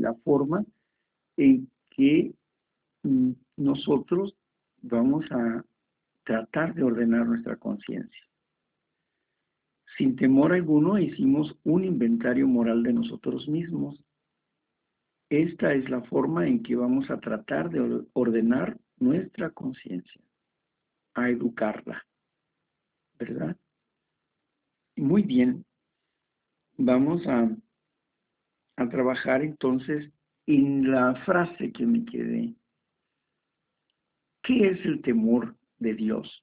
la forma en que mm, nosotros vamos a tratar de ordenar nuestra conciencia. Sin temor alguno hicimos un inventario moral de nosotros mismos. Esta es la forma en que vamos a tratar de ordenar nuestra conciencia, a educarla, ¿verdad? Muy bien, vamos a, a trabajar entonces en la frase que me quedé. ¿Qué es el temor de Dios?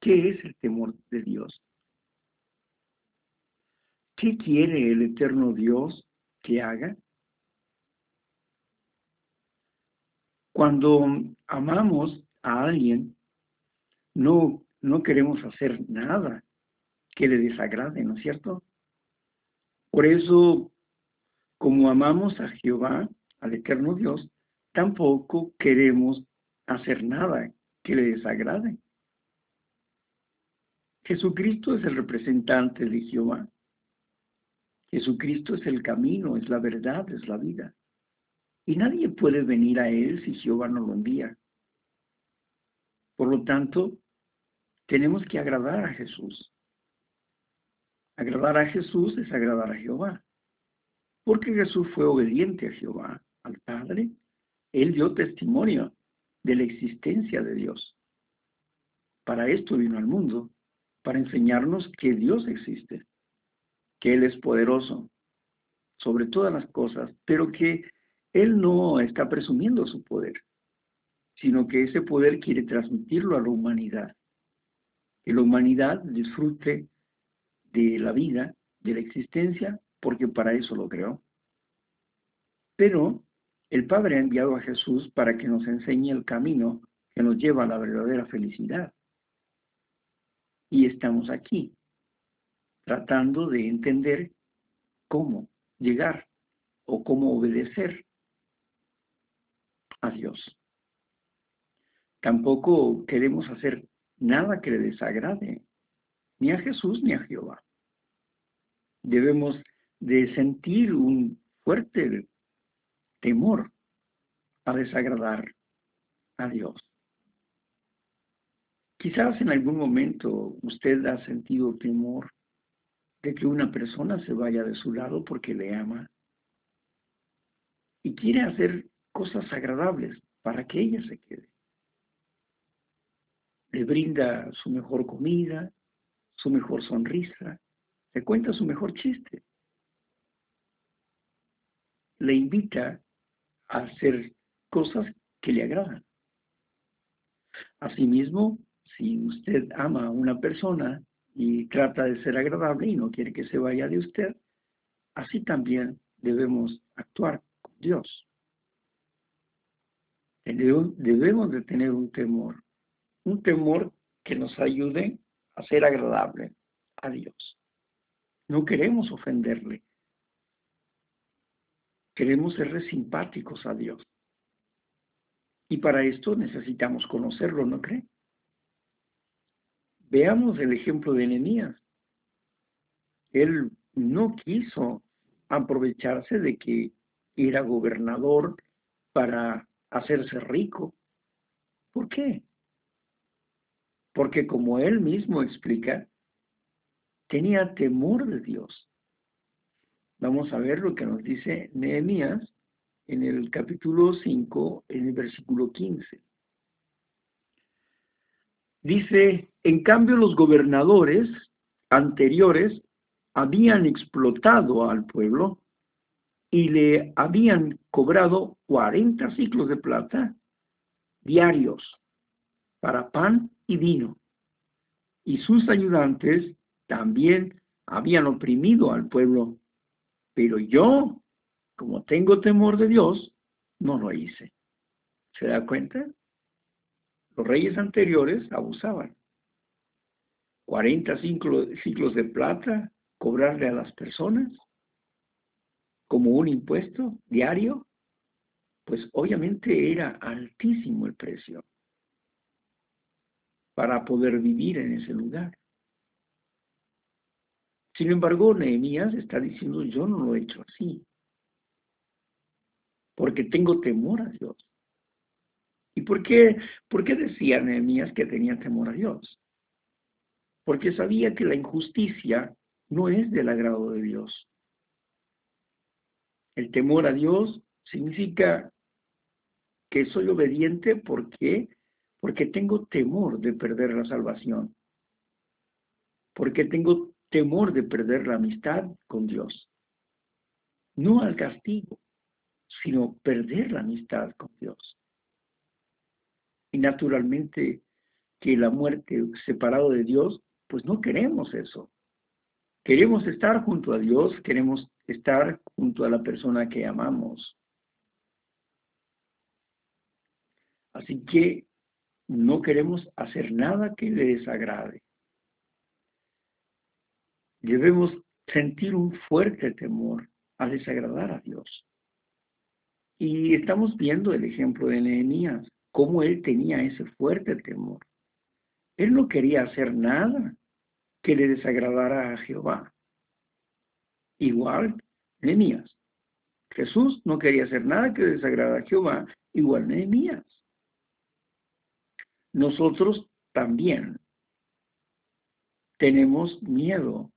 ¿Qué es el temor de Dios? ¿Qué quiere el eterno Dios que haga? Cuando amamos a alguien, no, no queremos hacer nada que le desagrade, ¿no es cierto? Por eso, como amamos a Jehová, al eterno Dios, tampoco queremos hacer nada que le desagrade. Jesucristo es el representante de Jehová. Jesucristo es el camino, es la verdad, es la vida. Y nadie puede venir a Él si Jehová no lo envía. Por lo tanto, tenemos que agradar a Jesús. Agradar a Jesús es agradar a Jehová. Porque Jesús fue obediente a Jehová, al Padre. Él dio testimonio de la existencia de Dios. Para esto vino al mundo, para enseñarnos que Dios existe que Él es poderoso sobre todas las cosas, pero que Él no está presumiendo su poder, sino que ese poder quiere transmitirlo a la humanidad. Que la humanidad disfrute de la vida, de la existencia, porque para eso lo creó. Pero el Padre ha enviado a Jesús para que nos enseñe el camino que nos lleva a la verdadera felicidad. Y estamos aquí, tratando de entender cómo llegar o cómo obedecer a Dios. Tampoco queremos hacer nada que le desagrade ni a Jesús ni a Jehová. Debemos de sentir un fuerte temor a desagradar a Dios. Quizás en algún momento usted ha sentido temor de que una persona se vaya de su lado porque le ama y quiere hacer cosas agradables para que ella se quede. Le brinda su mejor comida, su mejor sonrisa, le cuenta su mejor chiste. Le invita a hacer cosas que le agradan. Asimismo, si usted ama a una persona y trata de ser agradable y no quiere que se vaya de usted, así también debemos actuar con Dios. Debemos de tener un temor, un temor que nos ayude a ser agradable a Dios. No queremos ofenderle. Queremos ser simpáticos a Dios. Y para esto necesitamos conocerlo, ¿no cree? Veamos el ejemplo de Nehemías. Él no quiso aprovecharse de que era gobernador para hacerse rico. ¿Por qué? Porque como él mismo explica, tenía temor de Dios. Vamos a ver lo que nos dice Nehemías en el capítulo 5, en el versículo 15. Dice, en cambio los gobernadores anteriores habían explotado al pueblo y le habían cobrado 40 ciclos de plata diarios para pan y vino. Y sus ayudantes también habían oprimido al pueblo. Pero yo, como tengo temor de Dios, no lo hice. ¿Se da cuenta? Los reyes anteriores abusaban. 40 ciclos de plata, cobrarle a las personas como un impuesto diario, pues obviamente era altísimo el precio para poder vivir en ese lugar. Sin embargo, Nehemías está diciendo, yo no lo he hecho así. porque tengo temor a Dios. ¿Y por qué, por qué decía Nehemías que tenía temor a Dios? Porque sabía que la injusticia no es del agrado de Dios. El temor a Dios significa que soy obediente porque porque tengo temor de perder la salvación. Porque tengo temor de perder la amistad con Dios. No al castigo, sino perder la amistad con Dios. Y naturalmente que la muerte separado de Dios, pues no queremos eso. Queremos estar junto a Dios, queremos estar junto a la persona que amamos. Así que no queremos hacer nada que le desagrade. Debemos sentir un fuerte temor a desagradar a Dios. Y estamos viendo el ejemplo de Nehemías, cómo él tenía ese fuerte temor. Él no quería hacer nada que le desagradara a Jehová. Igual Nehemías. Jesús no quería hacer nada que desagradara a Jehová, igual Nehemías. Nosotros también tenemos miedo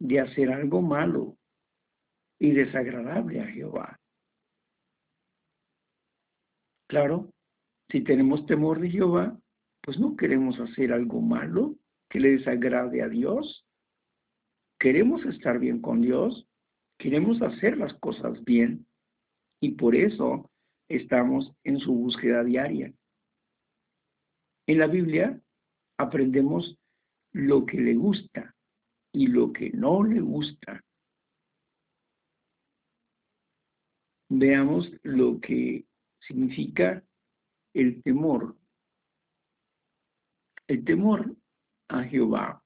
de hacer algo malo y desagradable a Jehová. Claro, si tenemos temor de Jehová, pues no queremos hacer algo malo que le desagrade a Dios. Queremos estar bien con Dios, queremos hacer las cosas bien y por eso estamos en su búsqueda diaria. En la Biblia aprendemos lo que le gusta y lo que no le gusta. Veamos lo que significa el temor. El temor a Jehová.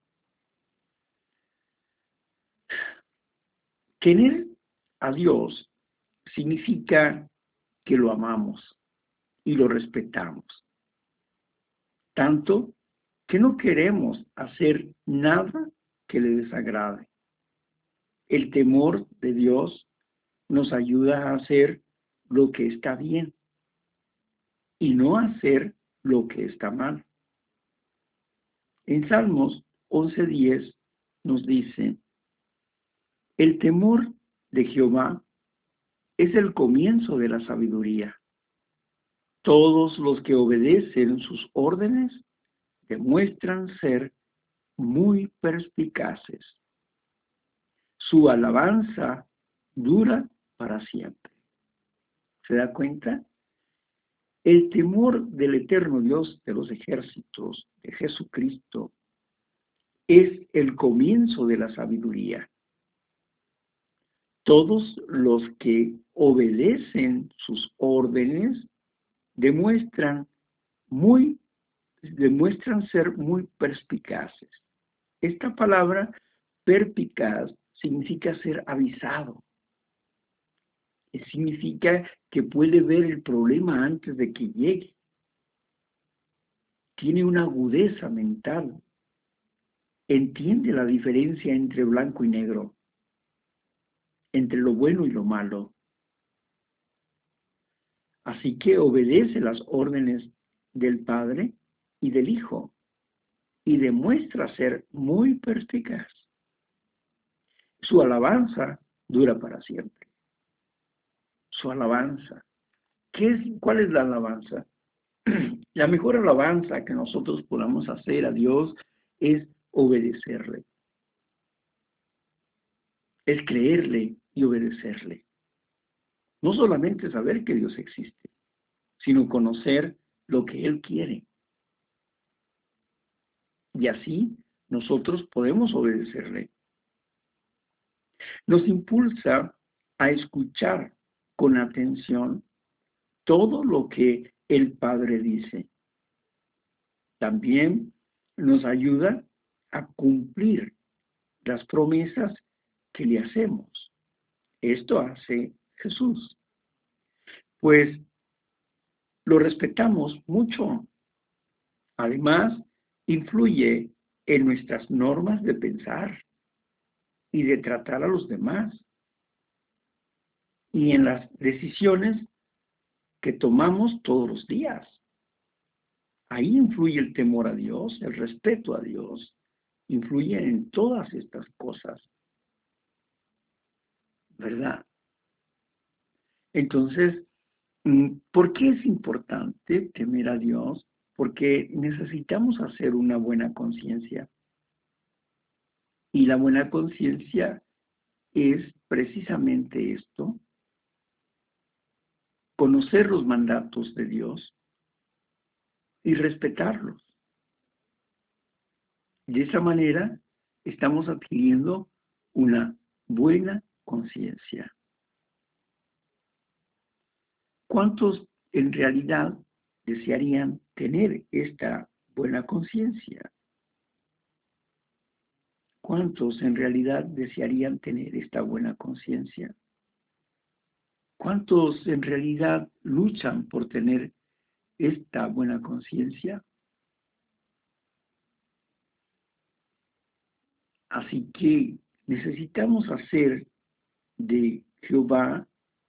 Tener a Dios significa que lo amamos y lo respetamos tanto que no queremos hacer nada que le desagrade. El temor de Dios nos ayuda a hacer lo que está bien y no hacer lo que está mal. En Salmos 11.10 nos dice, el temor de Jehová es el comienzo de la sabiduría. Todos los que obedecen sus órdenes demuestran ser muy perspicaces. Su alabanza dura para siempre. ¿Se da cuenta? El temor del eterno Dios de los ejércitos, de Jesucristo, es el comienzo de la sabiduría. Todos los que obedecen sus órdenes demuestran muy demuestran ser muy perspicaces. Esta palabra perpicaz significa ser avisado. Significa que puede ver el problema antes de que llegue. Tiene una agudeza mental. Entiende la diferencia entre blanco y negro, entre lo bueno y lo malo. Así que obedece las órdenes del Padre y del Hijo y demuestra ser muy perspicaz. Su alabanza dura para siempre. Su alabanza. ¿Qué es, ¿Cuál es la alabanza? La mejor alabanza que nosotros podamos hacer a Dios es obedecerle. Es creerle y obedecerle. No solamente saber que Dios existe, sino conocer lo que Él quiere. Y así nosotros podemos obedecerle. Nos impulsa a escuchar con atención todo lo que el Padre dice. También nos ayuda a cumplir las promesas que le hacemos. Esto hace Jesús. Pues lo respetamos mucho. Además, influye en nuestras normas de pensar y de tratar a los demás y en las decisiones que tomamos todos los días. Ahí influye el temor a Dios, el respeto a Dios, influye en todas estas cosas. ¿Verdad? Entonces, mm, ¿por qué es importante temer a Dios? Porque necesitamos hacer una buena conciencia. Y la buena conciencia es precisamente esto, conocer los mandatos de Dios y respetarlos. De esa manera estamos adquiriendo una buena conciencia. ¿Cuántos en realidad desearían tener esta buena conciencia? ¿Cuántos en realidad desearían tener esta buena conciencia? ¿Cuántos en realidad luchan por tener esta buena conciencia? Así que necesitamos hacer de Jehová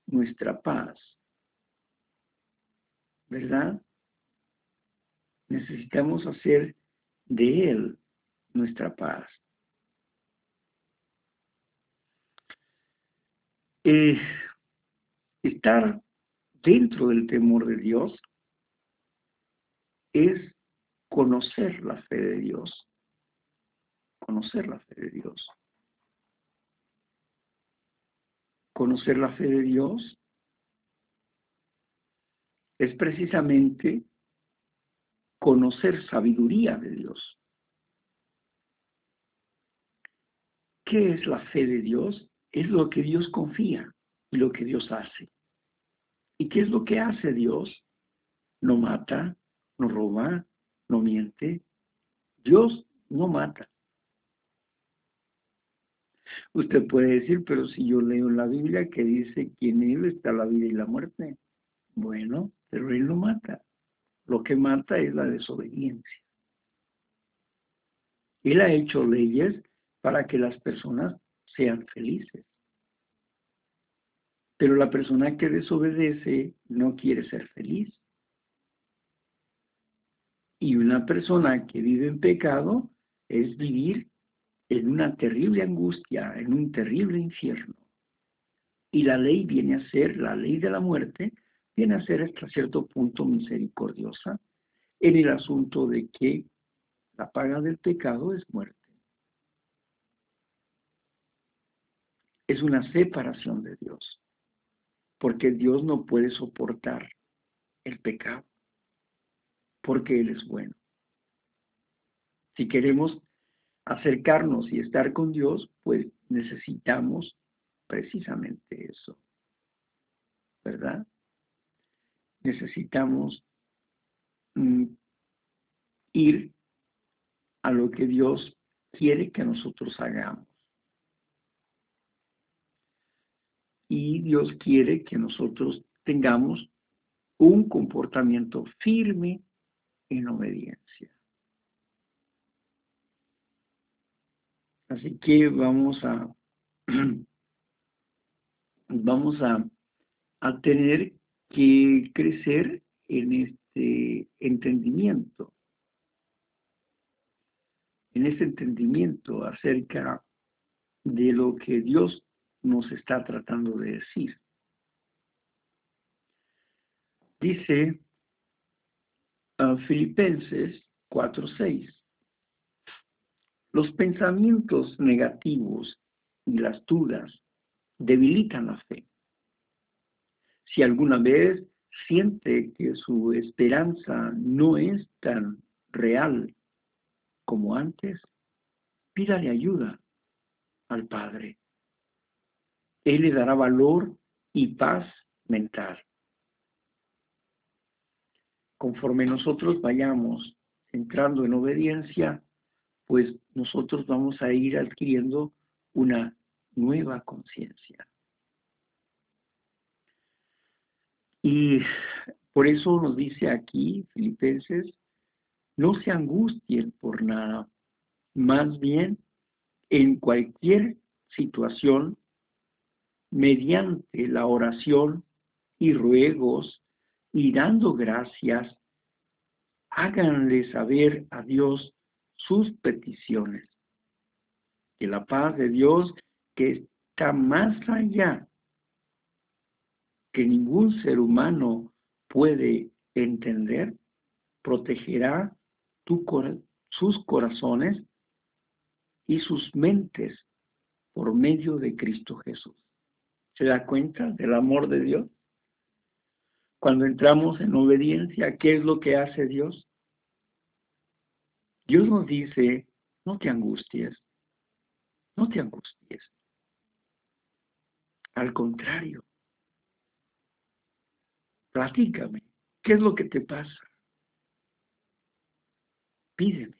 nuestra paz, ¿verdad? Necesitamos hacer de Él nuestra paz. Eh, estar dentro del temor de Dios es conocer la fe de Dios. Conocer la fe de Dios. Conocer la fe de Dios es precisamente conocer sabiduría de Dios. ¿Qué es la fe de Dios? es lo que Dios confía y lo que Dios hace. ¿Y qué es lo que hace Dios? No mata, no roba, no miente. Dios no mata. Usted puede decir, pero si yo leo en la Biblia que dice que en Él está la vida y la muerte. Bueno, pero Él no mata. Lo que mata es la desobediencia. Él ha hecho leyes para que las personas sean felices. Pero la persona que desobedece no quiere ser feliz. Y una persona que vive en pecado es vivir en una terrible angustia, en un terrible infierno. Y la ley viene a ser, la ley de la muerte, viene a ser hasta cierto punto misericordiosa en el asunto de que la paga del pecado es muerte. es una separación de Dios, porque Dios no puede soportar el pecado, porque Él es bueno. Si queremos acercarnos y estar con Dios, pues necesitamos precisamente eso, ¿verdad? Necesitamos mm, ir a lo que Dios quiere que nosotros hagamos. y Dios quiere que nosotros tengamos un comportamiento firme en obediencia. Así que vamos a vamos a, a tener que crecer en este entendimiento, en este entendimiento acerca de lo que Dios nos está tratando de decir. Dice uh, Filipenses 4:6, los pensamientos negativos y las dudas debilitan la fe. Si alguna vez siente que su esperanza no es tan real como antes, pídale ayuda al Padre. Él le dará valor y paz mental. Conforme nosotros vayamos entrando en obediencia, pues nosotros vamos a ir adquiriendo una nueva conciencia. Y por eso nos dice aquí, Filipenses, no se angustien por nada, más bien en cualquier situación mediante la oración y ruegos y dando gracias, háganle saber a Dios sus peticiones. Que la paz de Dios, que está más allá que ningún ser humano puede entender, protegerá sus corazones y sus mentes por medio de Cristo Jesús. ¿Se da cuenta del amor de Dios? Cuando entramos en obediencia, ¿qué es lo que hace Dios? Dios nos dice, no te angusties, no te angusties. Al contrario, platícame, ¿qué es lo que te pasa? Pídeme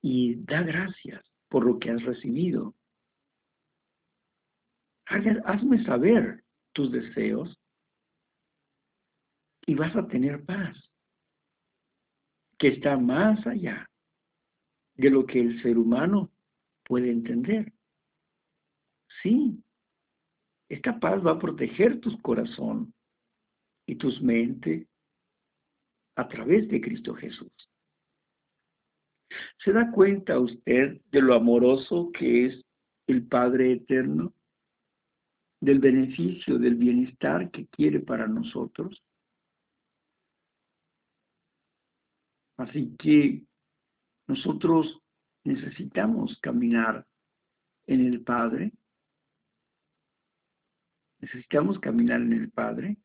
y da gracias por lo que has recibido. Hazme saber tus deseos y vas a tener paz, que está más allá de lo que el ser humano puede entender. Sí, esta paz va a proteger tu corazón y tus mentes a través de Cristo Jesús. ¿Se da cuenta usted de lo amoroso que es el Padre Eterno? Del beneficio, del bienestar que quiere para nosotros. Así que nosotros necesitamos caminar en el Padre. Necesitamos caminar en el Padre.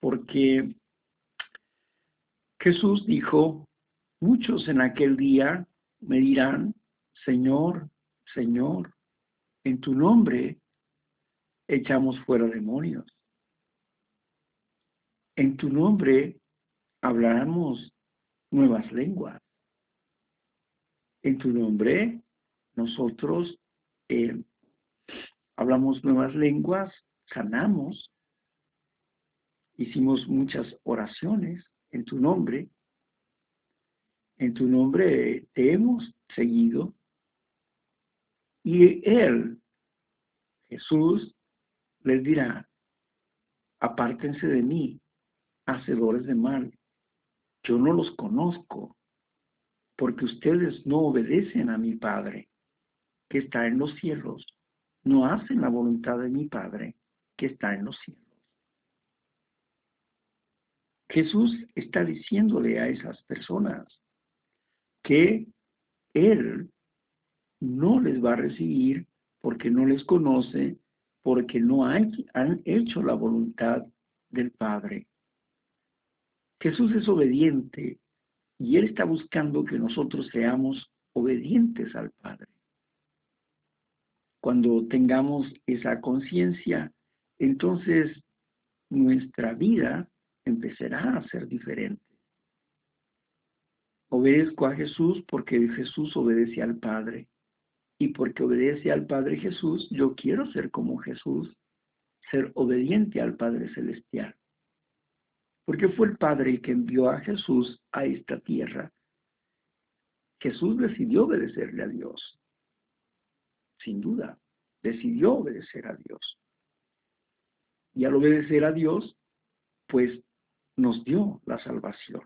Porque Jesús dijo, muchos en aquel día me dirán, Señor, Señor, en tu nombre echamos fuera demonios. En tu nombre hablaremos nuevas lenguas. En tu nombre nosotros eh, hablamos nuevas lenguas, sanamos, hicimos muchas oraciones en tu nombre. En tu nombre te hemos seguido. Y Él, Jesús, les dirá, apártense de mí, hacedores de mal. Yo no los conozco, porque ustedes no obedecen a mi Padre, que está en los cielos. No hacen la voluntad de mi Padre, que está en los cielos. Jesús está diciéndole a esas personas que Él no les va a recibir porque no les conoce, porque no han hecho la voluntad del Padre. Jesús es obediente y Él está buscando que nosotros seamos obedientes al Padre. Cuando tengamos esa conciencia, entonces nuestra vida empezará a ser diferente. Obedezco a Jesús porque Jesús obedece al Padre. Y porque obedece al Padre Jesús, yo quiero ser como Jesús, ser obediente al Padre Celestial. Porque fue el Padre el que envió a Jesús a esta tierra. Jesús decidió obedecerle a Dios. Sin duda, decidió obedecer a Dios. Y al obedecer a Dios, pues nos dio la salvación.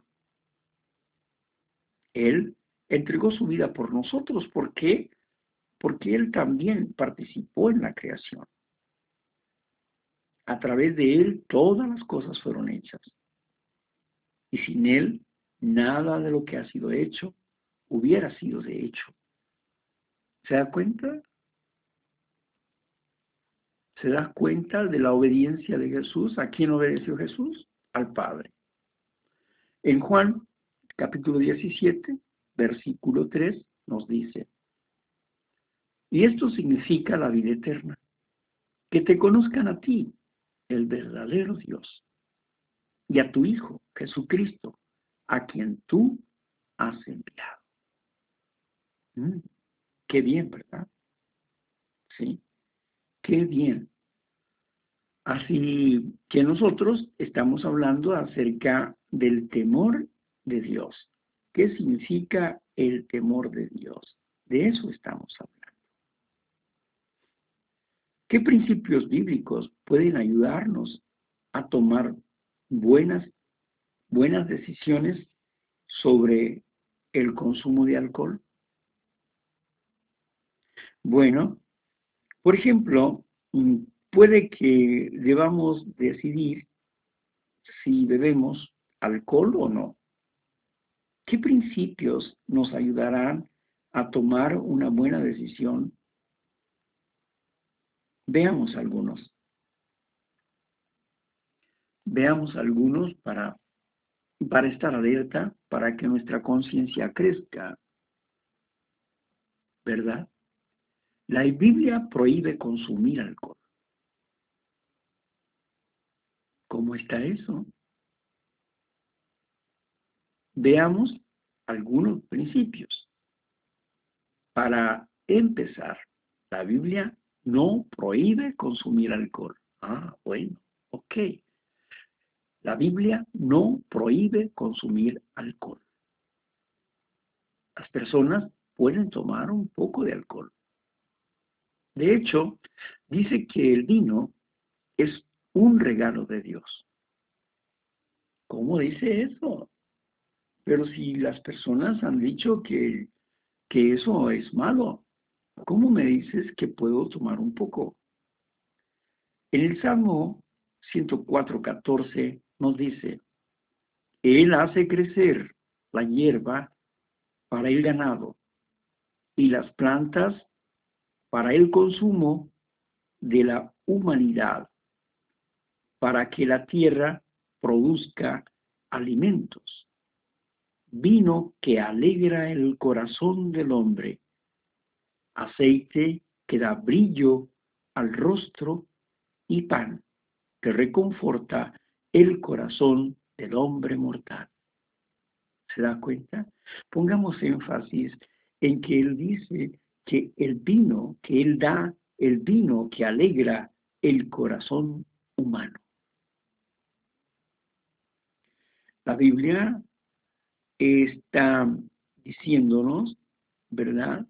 Él entregó su vida por nosotros. ¿Por qué? Porque Él también participó en la creación. A través de Él todas las cosas fueron hechas. Y sin Él, nada de lo que ha sido hecho hubiera sido de hecho. ¿Se da cuenta? ¿Se da cuenta de la obediencia de Jesús? ¿A quién obedeció Jesús? al Padre. En Juan capítulo 17, versículo 3, nos dice, y esto significa la vida eterna, que te conozcan a ti, el verdadero Dios, y a tu Hijo, Jesucristo, a quien tú has enviado. Mm, qué bien, ¿verdad? Sí, qué bien. Así que nosotros estamos hablando acerca del temor de Dios. ¿Qué significa el temor de Dios? De eso estamos hablando. ¿Qué principios bíblicos pueden ayudarnos a tomar buenas, buenas decisiones sobre el consumo de alcohol? Bueno, por ejemplo, mm, puede que debamos decidir si bebemos alcohol o no. ¿Qué principios nos ayudarán a tomar una buena decisión? Veamos algunos. Veamos algunos para, para estar alerta, para que nuestra conciencia crezca. ¿Verdad? La Biblia prohíbe consumir alcohol. ¿Cómo está eso? Veamos algunos principios. Para empezar, la Biblia no prohíbe consumir alcohol. Ah, bueno, ok. La Biblia no prohíbe consumir alcohol. Las personas pueden tomar un poco de alcohol. De hecho, dice que el vino es un regalo de Dios. ¿Cómo dice eso? Pero si las personas han dicho que, que eso es malo, ¿cómo me dices que puedo tomar un poco? En el Salmo 104.14 nos dice, Él hace crecer la hierba para el ganado y las plantas para el consumo de la humanidad, para que la tierra produzca alimentos, vino que alegra el corazón del hombre, aceite que da brillo al rostro y pan que reconforta el corazón del hombre mortal. ¿Se da cuenta? Pongamos énfasis en que él dice que el vino que Él da, el vino que alegra el corazón humano. La Biblia está diciéndonos, ¿verdad?,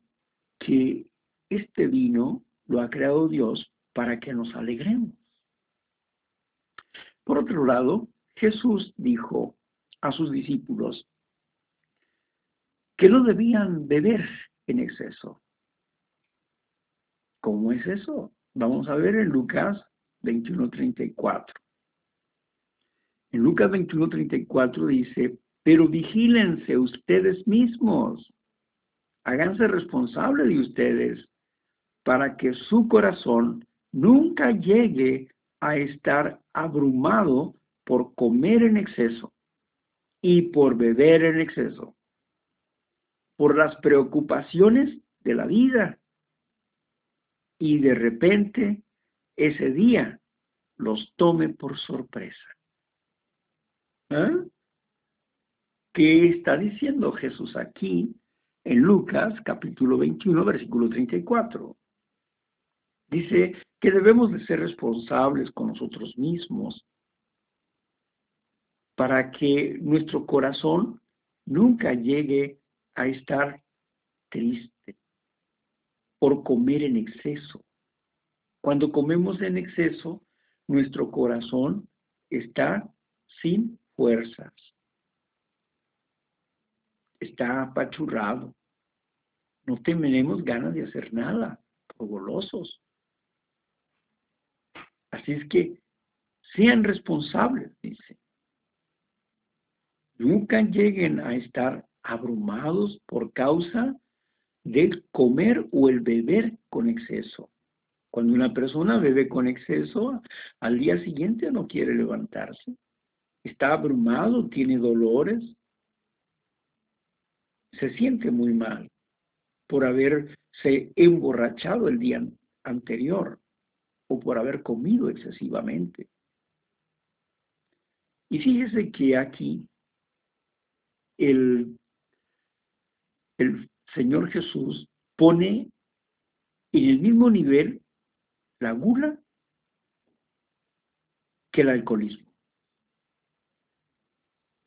que este vino lo ha creado Dios para que nos alegremos. Por otro lado, Jesús dijo a sus discípulos que no debían beber en exceso, ¿Cómo es eso? Vamos a ver en Lucas 21.34. En Lucas 21.34 dice, pero vigílense ustedes mismos, háganse responsables de ustedes para que su corazón nunca llegue a estar abrumado por comer en exceso y por beber en exceso, por las preocupaciones de la vida y de repente ese día los tome por sorpresa. ¿Eh? ¿Qué está diciendo Jesús aquí en Lucas capítulo 21 versículo 34? Dice que debemos de ser responsables con nosotros mismos para que nuestro corazón nunca llegue a estar triste, por comer en exceso. Cuando comemos en exceso, nuestro corazón está sin fuerzas. Está apachurrado. No tenemos ganas de hacer nada, golosos. Así es que sean responsables, dice. Nunca lleguen a estar abrumados por causa del comer o el beber con exceso. Cuando una persona bebe con exceso, al día siguiente no quiere levantarse. Está abrumado, tiene dolores. Se siente muy mal por haberse emborrachado el día anterior o por haber comido excesivamente. Y fíjese que aquí el, el Señor Jesús pone en el mismo nivel la gula que el alcoholismo.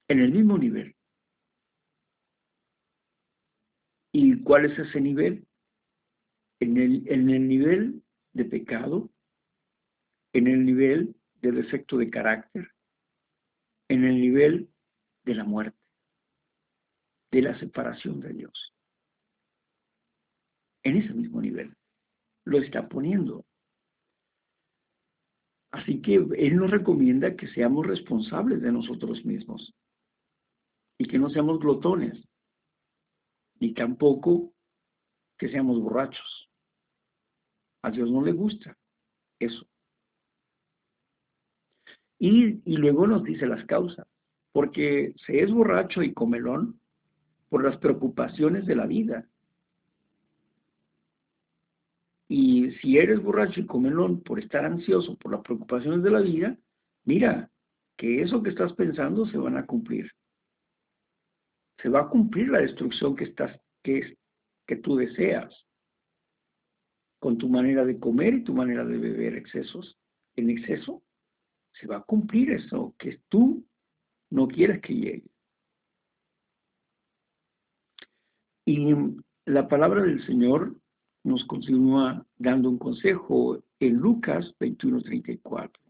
En el mismo nivel. ¿Y cuál es ese nivel? En el, en el nivel de pecado en el nivel de defecto de carácter, en el nivel de la muerte, de la separación de Dios. En ese mismo nivel lo está poniendo. Así que Él nos recomienda que seamos responsables de nosotros mismos y que no seamos glotones, ni tampoco que seamos borrachos. A Dios no le gusta eso. Y, y, luego nos dice las causas, porque se es borracho y comelón por las preocupaciones de la vida. Y si eres borracho y comelón por estar ansioso por las preocupaciones de la vida, mira que eso que estás pensando se van a cumplir. Se va a cumplir la destrucción que estás que, que tú deseas, con tu manera de comer y tu manera de beber excesos, en exceso, se va a cumplir eso que tú no quieres que llegue. Y la palabra del Señor nos continúa dando un consejo en Lucas 21:34.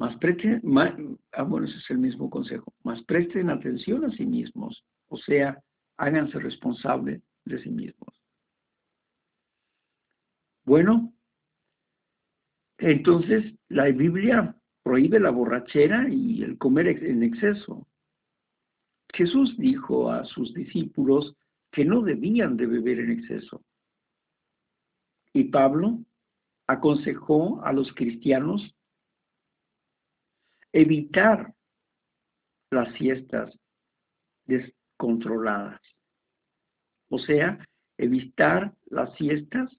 Más presten, más, ah, bueno, ese es el mismo consejo, más presten atención a sí mismos o sea, háganse responsables de sí mismos. Bueno, entonces la Biblia prohíbe la borrachera y el comer en exceso. Jesús dijo a sus discípulos que no debían de beber en exceso. Y Pablo aconsejó a los cristianos evitar las fiestas controladas. O sea, evitar las fiestas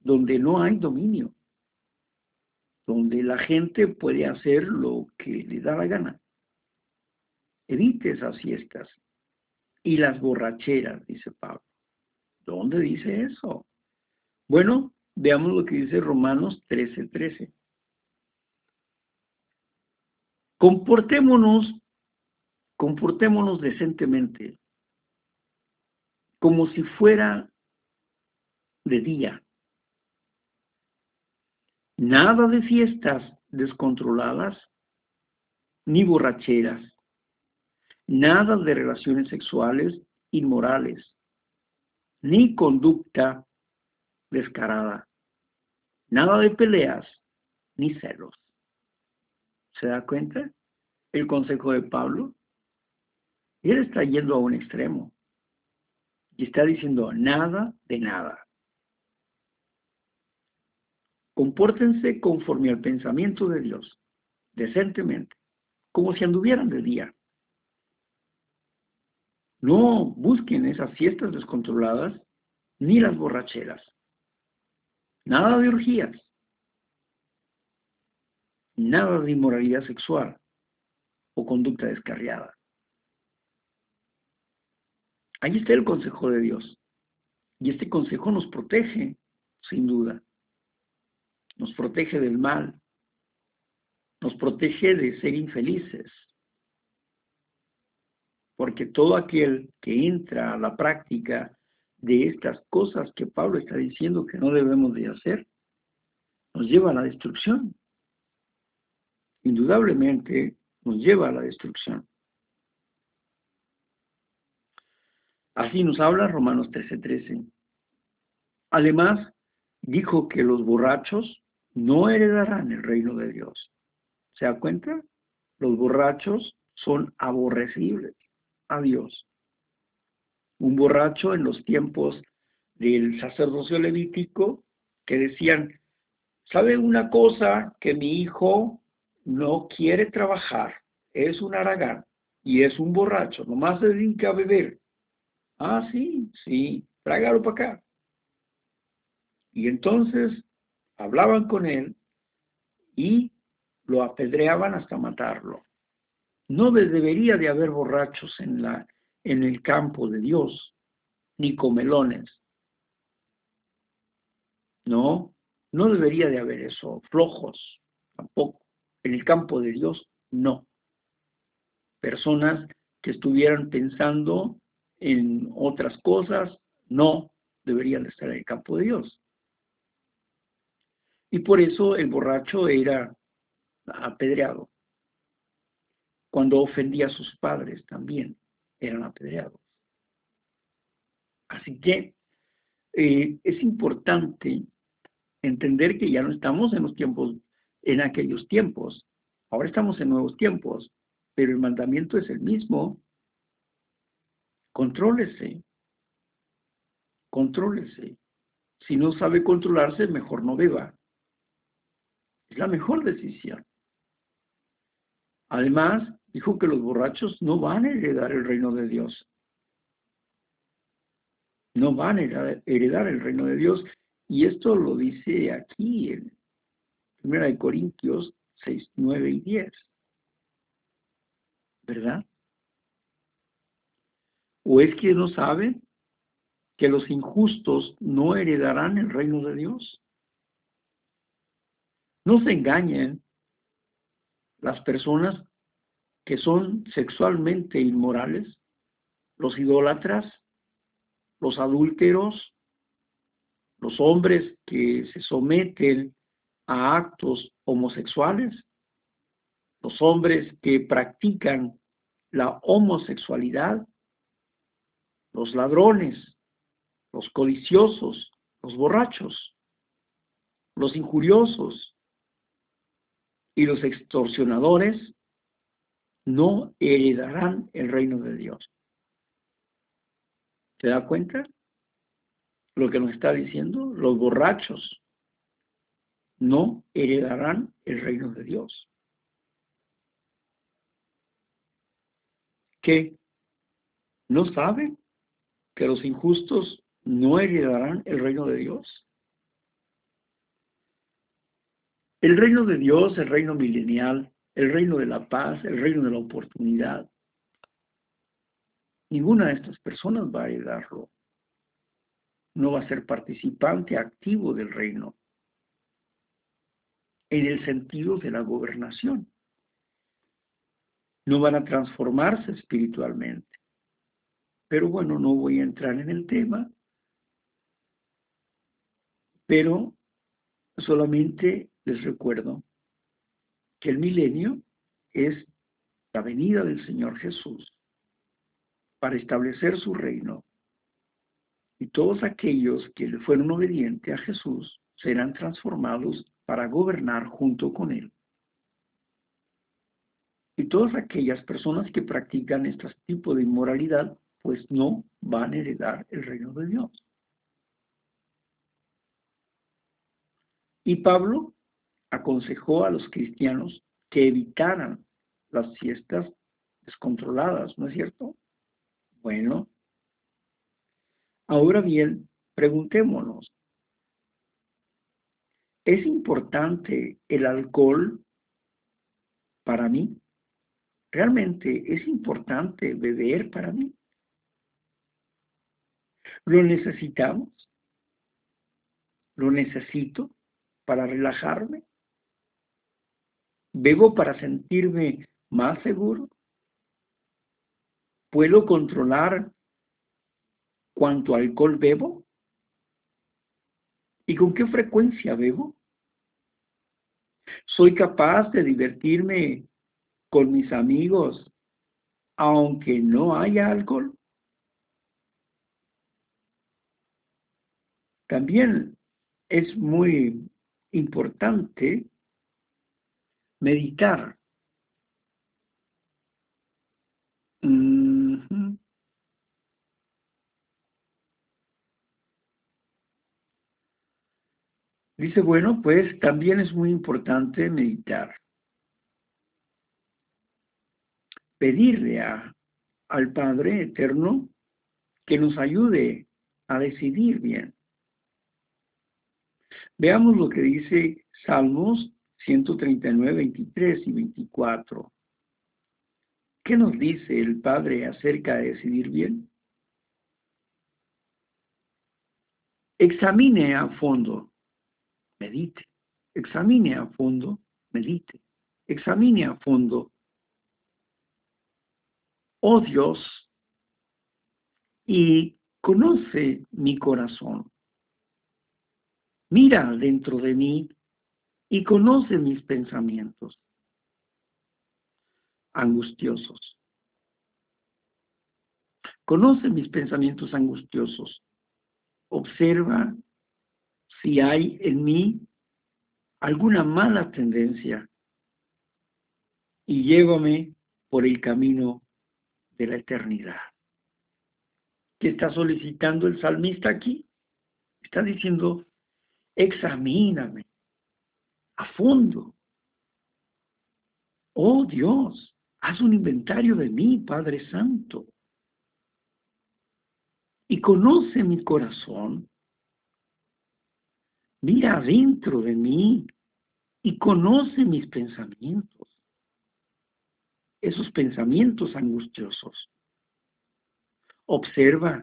donde no hay dominio, donde la gente puede hacer lo que le da la gana. Evite esas fiestas. Y las borracheras, dice Pablo. ¿Dónde dice eso? Bueno, veamos lo que dice Romanos 13:13. 13. Comportémonos, comportémonos decentemente como si fuera de día. Nada de fiestas descontroladas ni borracheras. Nada de relaciones sexuales inmorales, ni conducta descarada. Nada de peleas ni celos. ¿Se da cuenta? El consejo de Pablo. Él está yendo a un extremo. Y está diciendo nada de nada. Compórtense conforme al pensamiento de Dios, decentemente, como si anduvieran de día. No busquen esas fiestas descontroladas ni las borracheras. Nada de orgías. Nada de inmoralidad sexual o conducta descarriada. Ahí está el consejo de Dios. Y este consejo nos protege, sin duda. Nos protege del mal. Nos protege de ser infelices. Porque todo aquel que entra a la práctica de estas cosas que Pablo está diciendo que no debemos de hacer, nos lleva a la destrucción. Indudablemente nos lleva a la destrucción. Así nos habla Romanos 13:13. Además, dijo que los borrachos no heredarán el reino de Dios. ¿Se da cuenta? Los borrachos son aborrecibles a Dios. Un borracho en los tiempos del sacerdocio levítico que decían, ¿sabe una cosa? Que mi hijo no quiere trabajar, es un aragán y es un borracho, nomás se dedica a beber. Ah, sí, sí, tráigalo para acá. Y entonces hablaban con él y lo apedreaban hasta matarlo. No debería de haber borrachos en, la, en el campo de Dios, ni comelones. No, no debería de haber eso, flojos tampoco. En el campo de Dios, no. Personas que estuvieran pensando en otras cosas, no deberían estar en el campo de Dios. Y por eso el borracho era apedreado. Cuando ofendía a sus padres también eran apedreados. Así que eh, es importante entender que ya no estamos en los tiempos, en aquellos tiempos. Ahora estamos en nuevos tiempos, pero el mandamiento es el mismo. Contrólese. Contrólese. Si no sabe controlarse, mejor no beba. Es la mejor decisión. Además, dijo que los borrachos no van a heredar el reino de Dios. No van a heredar el reino de Dios. Y esto lo dice aquí en 1 Corintios 6, 9 y 10. ¿Verdad? ¿O es que no saben que los injustos no heredarán el reino de Dios? No se engañen las personas que son sexualmente inmorales, los idólatras, los adúlteros, los hombres que se someten a actos homosexuales, los hombres que practican la homosexualidad, los ladrones, los codiciosos, los borrachos, los injuriosos y los extorsionadores no heredarán el reino de Dios. ¿Se da cuenta? Lo que nos está diciendo, los borrachos no heredarán el reino de Dios. ¿Qué? ¿No saben que los injustos no heredarán el reino de Dios? El reino de Dios, el reino milenial, el reino de la paz, el reino de la oportunidad, ninguna de estas personas va a heredarlo. No va a ser participante activo del reino en el sentido de la gobernación. No van a transformarse espiritualmente. Pero bueno, no voy a entrar en el tema, pero solamente les recuerdo que el milenio es la venida del Señor Jesús para establecer su reino. Y todos aquellos que le fueron obedientes a Jesús serán transformados para gobernar junto con Él. Y todas aquellas personas que practican este tipo de inmoralidad, pues no van a heredar el reino de Dios. Y Pablo aconsejó a los cristianos que evitaran las fiestas descontroladas, ¿no es cierto? Bueno, ahora bien, preguntémonos, ¿es importante el alcohol para mí? ¿Realmente es importante beber para mí? ¿Lo necesitamos? ¿Lo necesito para relajarme? ¿Bebo para sentirme más seguro? ¿Puedo controlar cuánto alcohol bebo? ¿Y con qué frecuencia bebo? ¿Soy capaz de divertirme con mis amigos aunque no haya alcohol? También es muy importante meditar Dice, bueno, pues también es muy importante meditar. Pedirle a, al Padre Eterno que nos ayude a decidir bien. Veamos lo que dice Salmos 139, 23 y 24. ¿Qué nos dice el Padre acerca de decidir bien? Examine a fondo medite, examine a fondo, medite, examine a fondo. Oh Dios, y conoce mi corazón. Mira dentro de mí y conoce mis pensamientos angustiosos. Conoce mis pensamientos angustiosos. Observa si hay en mí alguna mala tendencia y llévame por el camino de la eternidad. ¿Qué está solicitando el salmista aquí? Está diciendo, examíname a fondo. Oh Dios, haz un inventario de mí, Padre Santo. Y conoce mi corazón. Mira adentro de mí y conoce mis pensamientos. Esos pensamientos angustiosos. Observa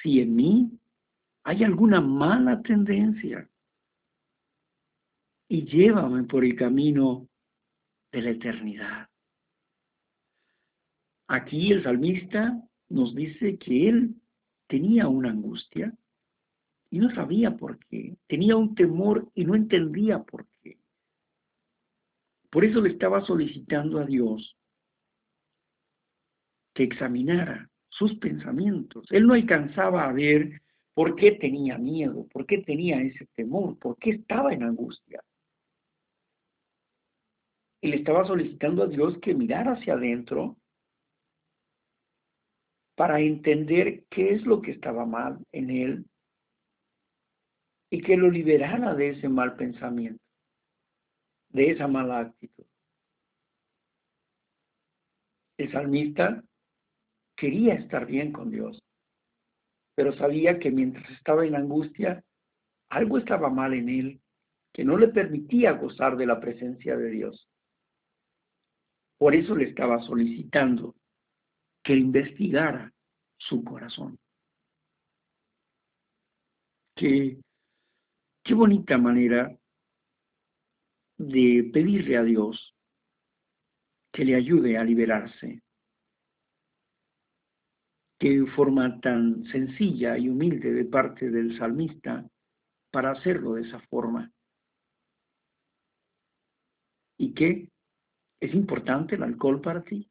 si en mí hay alguna mala tendencia y llévame por el camino de la eternidad. Aquí el salmista nos dice que él tenía una angustia y no sabía por qué. Tenía un temor y no entendía por qué. Por eso le estaba solicitando a Dios que examinara sus pensamientos. Él no alcanzaba a ver por qué tenía miedo, por qué tenía ese temor, por qué estaba en angustia. Y le estaba solicitando a Dios que mirara hacia adentro para entender qué es lo que estaba mal en él y que lo liberara de ese mal pensamiento, de esa mala actitud. El salmista quería estar bien con Dios, pero sabía que mientras estaba en angustia, algo estaba mal en él, que no le permitía gozar de la presencia de Dios. Por eso le estaba solicitando que investigara su corazón. Qué, qué bonita manera de pedirle a Dios que le ayude a liberarse qué forma tan sencilla y humilde de parte del salmista para hacerlo de esa forma. ¿Y qué? ¿Es importante el alcohol para ti?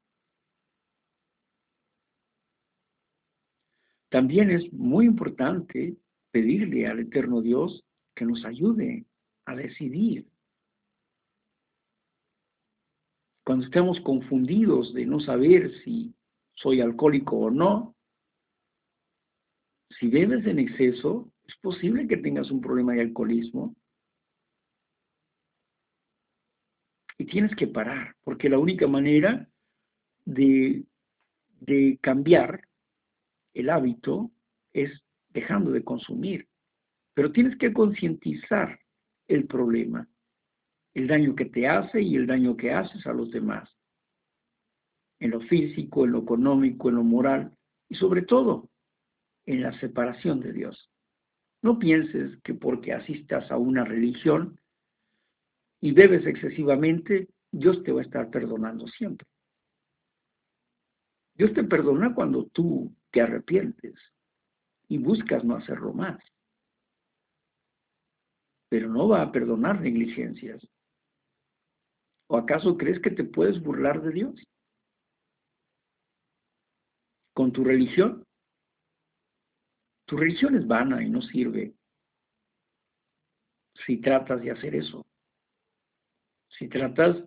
También es muy importante pedirle al eterno Dios que nos ayude a decidir. Cuando estemos confundidos de no saber si soy alcohólico o no, si bebes en exceso, es posible que tengas un problema de alcoholismo. Y tienes que parar, porque la única manera de, de cambiar el hábito es dejando de consumir. Pero tienes que concientizar el problema, el daño que te hace y el daño que haces a los demás, en lo físico, en lo económico, en lo moral y sobre todo en la separación de Dios. No pienses que porque asistas a una religión y bebes excesivamente, Dios te va a estar perdonando siempre. Dios te perdona cuando tú te arrepientes y buscas no hacerlo más. Pero no va a perdonar negligencias. ¿O acaso crees que te puedes burlar de Dios? ¿Con tu religión? Tu religión es vana y no sirve si tratas de hacer eso. Si tratas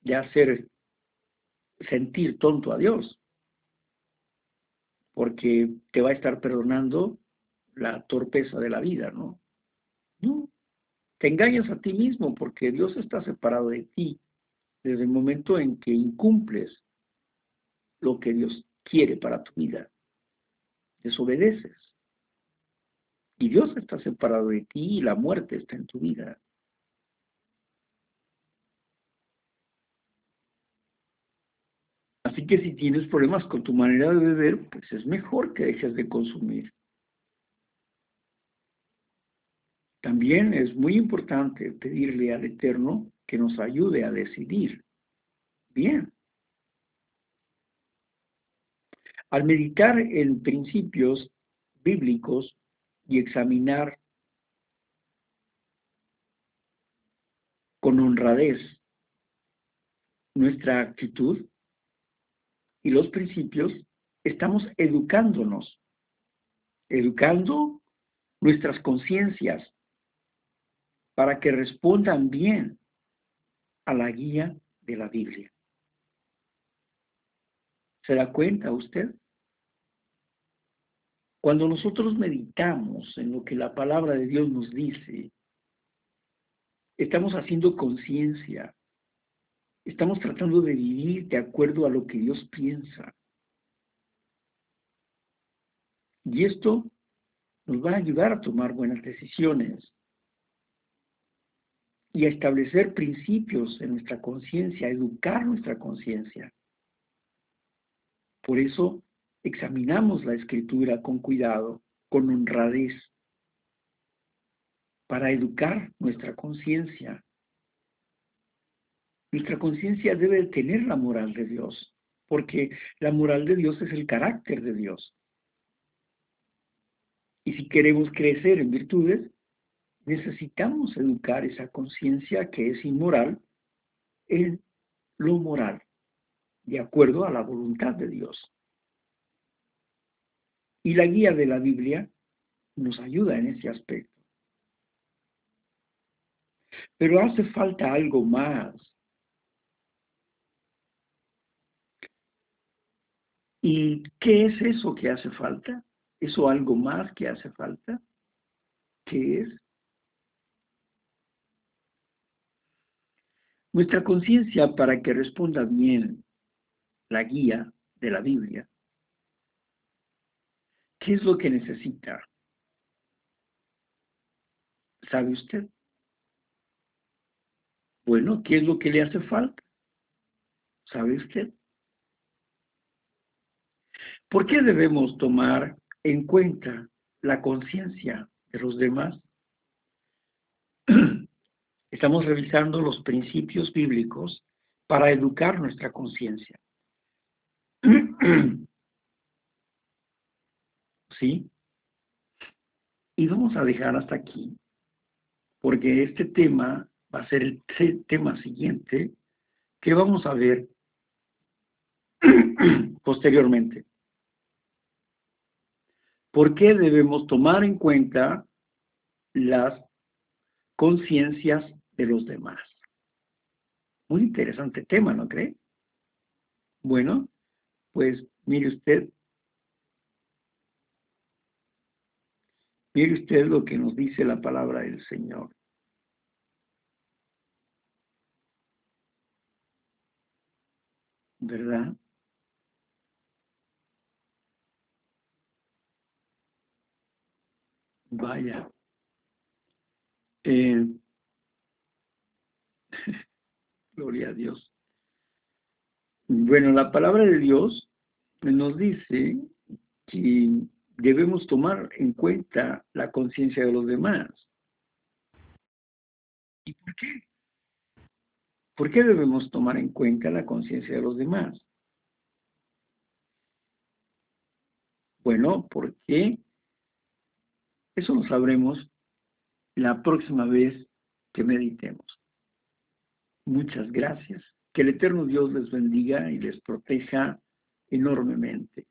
de hacer sentir tonto a Dios, porque te va a estar perdonando la torpeza de la vida, ¿no? Te engañas a ti mismo porque Dios está separado de ti desde el momento en que incumples lo que Dios quiere para tu vida. Desobedeces. Y Dios está separado de ti y la muerte está en tu vida. Así que si tienes problemas con tu manera de beber, pues es mejor que dejes de consumir. También es muy importante pedirle al Eterno que nos ayude a decidir bien. Al meditar en principios bíblicos, y examinar honradez nuestra actitud y los principios, estamos educándonos, educando nuestras conciencias para que respondan bien a la guía de la Biblia. ¿Se da cuenta usted? Cuando nosotros meditamos en lo que la palabra de Dios nos dice, estamos haciendo conciencia, estamos tratando de vivir de acuerdo a lo que Dios piensa. Y esto nos va a ayudar a tomar buenas decisiones y a establecer principios en nuestra conciencia, educar nuestra conciencia. Por eso examinamos la escritura con cuidado, con honradez, para educar nuestra conciencia. Nuestra conciencia debe tener la moral de Dios, porque la moral de Dios es el carácter de Dios. Y si queremos crecer en virtudes, necesitamos educar esa conciencia que es inmoral en lo moral, de acuerdo a la voluntad de Dios. Y la guía de la Biblia nos ayuda en ese aspecto. Pero hace falta algo más. ¿Y qué es eso que hace falta? ¿Eso algo más que hace falta? ¿Qué es? Nuestra conciencia, para que responda bien la guía de la Biblia, ¿qué es lo que necesita? ¿Sabe usted? Bueno, ¿qué es lo que le hace falta? ¿Sabe usted? ¿Por qué debemos tomar en cuenta la conciencia de los demás? Estamos revisando los principios bíblicos para educar nuestra conciencia. ¿Sí? Y vamos a dejar hasta aquí, porque este tema va a ser el tema siguiente que vamos a ver posteriormente. ¿Por qué debemos tomar en cuenta las conciencias de los demás? Muy interesante tema, ¿no cree? Bueno, pues mire usted, mire usted lo que nos dice la palabra del Señor. ¿verdad? Vaya. Eh, gloria a Dios. Bueno, la palabra de Dios nos dice que debemos tomar en cuenta la conciencia de los demás. ¿Y por qué? ¿Por qué debemos tomar en cuenta la conciencia de los demás? Bueno, porque eso lo sabremos la próxima vez que meditemos. Muchas gracias. Que el eterno Dios les bendiga y les proteja enormemente.